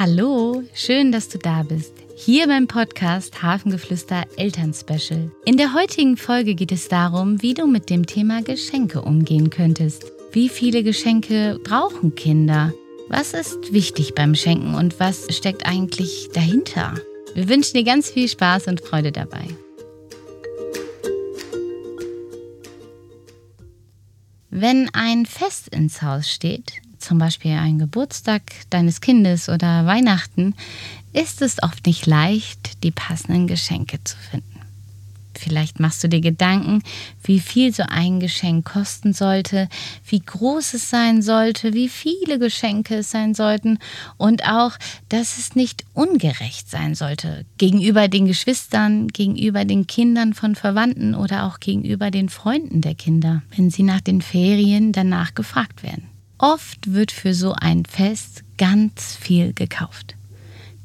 Hallo, schön, dass du da bist. Hier beim Podcast Hafengeflüster Elternspecial. In der heutigen Folge geht es darum, wie du mit dem Thema Geschenke umgehen könntest. Wie viele Geschenke brauchen Kinder? Was ist wichtig beim Schenken und was steckt eigentlich dahinter? Wir wünschen dir ganz viel Spaß und Freude dabei. Wenn ein Fest ins Haus steht, zum Beispiel ein Geburtstag deines Kindes oder Weihnachten, ist es oft nicht leicht, die passenden Geschenke zu finden. Vielleicht machst du dir Gedanken, wie viel so ein Geschenk kosten sollte, wie groß es sein sollte, wie viele Geschenke es sein sollten und auch, dass es nicht ungerecht sein sollte gegenüber den Geschwistern, gegenüber den Kindern von Verwandten oder auch gegenüber den Freunden der Kinder, wenn sie nach den Ferien danach gefragt werden. Oft wird für so ein Fest ganz viel gekauft.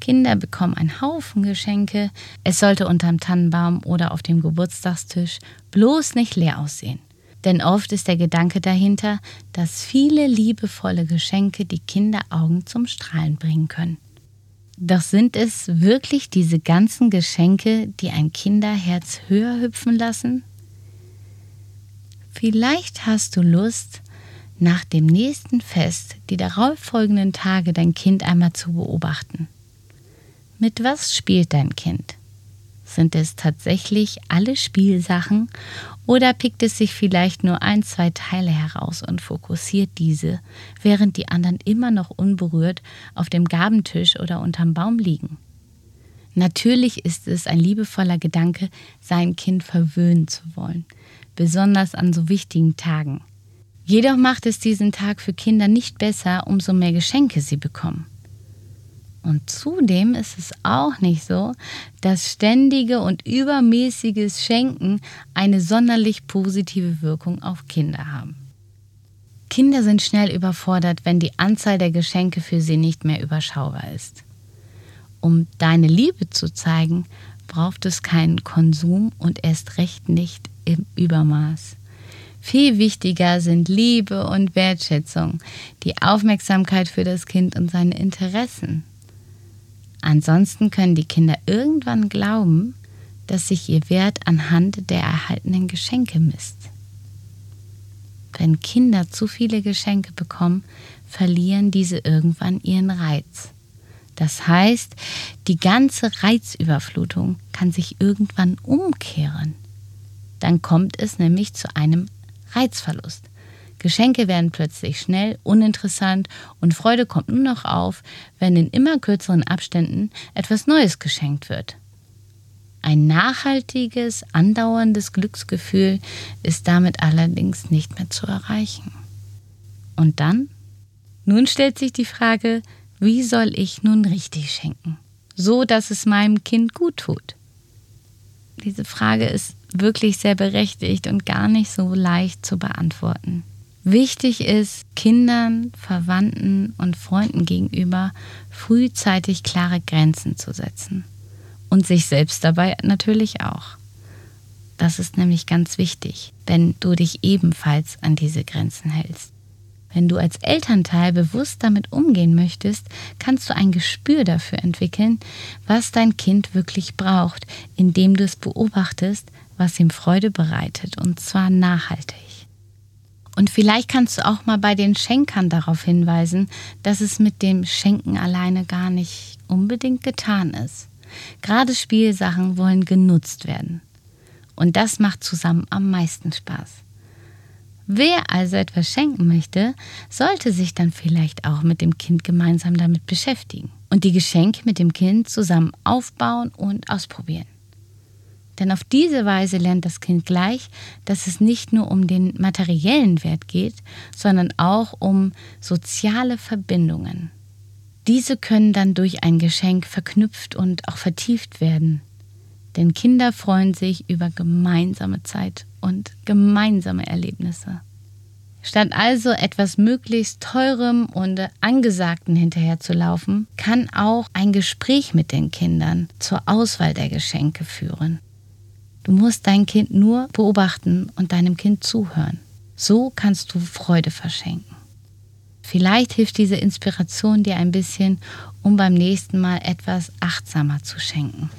Kinder bekommen einen Haufen Geschenke. Es sollte unterm Tannenbaum oder auf dem Geburtstagstisch bloß nicht leer aussehen. Denn oft ist der Gedanke dahinter, dass viele liebevolle Geschenke die Kinderaugen zum Strahlen bringen können. Doch sind es wirklich diese ganzen Geschenke, die ein Kinderherz höher hüpfen lassen? Vielleicht hast du Lust, nach dem nächsten Fest die darauffolgenden Tage dein Kind einmal zu beobachten. Mit was spielt dein Kind? Sind es tatsächlich alle Spielsachen oder pickt es sich vielleicht nur ein, zwei Teile heraus und fokussiert diese, während die anderen immer noch unberührt auf dem Gabentisch oder unterm Baum liegen? Natürlich ist es ein liebevoller Gedanke, sein Kind verwöhnen zu wollen, besonders an so wichtigen Tagen. Jedoch macht es diesen Tag für Kinder nicht besser, umso mehr Geschenke sie bekommen. Und zudem ist es auch nicht so, dass ständige und übermäßiges Schenken eine sonderlich positive Wirkung auf Kinder haben. Kinder sind schnell überfordert, wenn die Anzahl der Geschenke für sie nicht mehr überschaubar ist. Um deine Liebe zu zeigen, braucht es keinen Konsum und erst recht nicht im Übermaß. Viel wichtiger sind Liebe und Wertschätzung, die Aufmerksamkeit für das Kind und seine Interessen. Ansonsten können die Kinder irgendwann glauben, dass sich ihr Wert anhand der erhaltenen Geschenke misst. Wenn Kinder zu viele Geschenke bekommen, verlieren diese irgendwann ihren Reiz. Das heißt, die ganze Reizüberflutung kann sich irgendwann umkehren. Dann kommt es nämlich zu einem Reizverlust. Geschenke werden plötzlich schnell, uninteressant und Freude kommt nur noch auf, wenn in immer kürzeren Abständen etwas Neues geschenkt wird. Ein nachhaltiges, andauerndes Glücksgefühl ist damit allerdings nicht mehr zu erreichen. Und dann? Nun stellt sich die Frage, wie soll ich nun richtig schenken, so dass es meinem Kind gut tut? Diese Frage ist wirklich sehr berechtigt und gar nicht so leicht zu beantworten. Wichtig ist, Kindern, Verwandten und Freunden gegenüber frühzeitig klare Grenzen zu setzen. Und sich selbst dabei natürlich auch. Das ist nämlich ganz wichtig, wenn du dich ebenfalls an diese Grenzen hältst. Wenn du als Elternteil bewusst damit umgehen möchtest, kannst du ein Gespür dafür entwickeln, was dein Kind wirklich braucht, indem du es beobachtest, was ihm Freude bereitet, und zwar nachhaltig. Und vielleicht kannst du auch mal bei den Schenkern darauf hinweisen, dass es mit dem Schenken alleine gar nicht unbedingt getan ist. Gerade Spielsachen wollen genutzt werden. Und das macht zusammen am meisten Spaß. Wer also etwas schenken möchte, sollte sich dann vielleicht auch mit dem Kind gemeinsam damit beschäftigen und die Geschenke mit dem Kind zusammen aufbauen und ausprobieren. Denn auf diese Weise lernt das Kind gleich, dass es nicht nur um den materiellen Wert geht, sondern auch um soziale Verbindungen. Diese können dann durch ein Geschenk verknüpft und auch vertieft werden. Denn Kinder freuen sich über gemeinsame Zeit und gemeinsame Erlebnisse. Statt also etwas möglichst teurem und angesagten hinterherzulaufen, kann auch ein Gespräch mit den Kindern zur Auswahl der Geschenke führen. Du musst dein Kind nur beobachten und deinem Kind zuhören. So kannst du Freude verschenken. Vielleicht hilft diese Inspiration dir ein bisschen, um beim nächsten Mal etwas achtsamer zu schenken.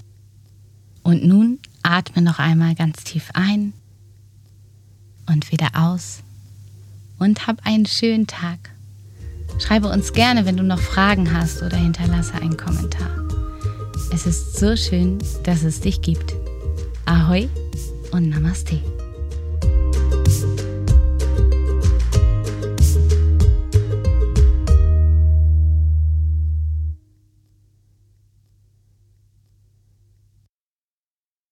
Und nun atme noch einmal ganz tief ein und wieder aus und hab einen schönen Tag. Schreibe uns gerne, wenn du noch Fragen hast oder hinterlasse einen Kommentar. Es ist so schön, dass es dich gibt. Ahoi und Namaste.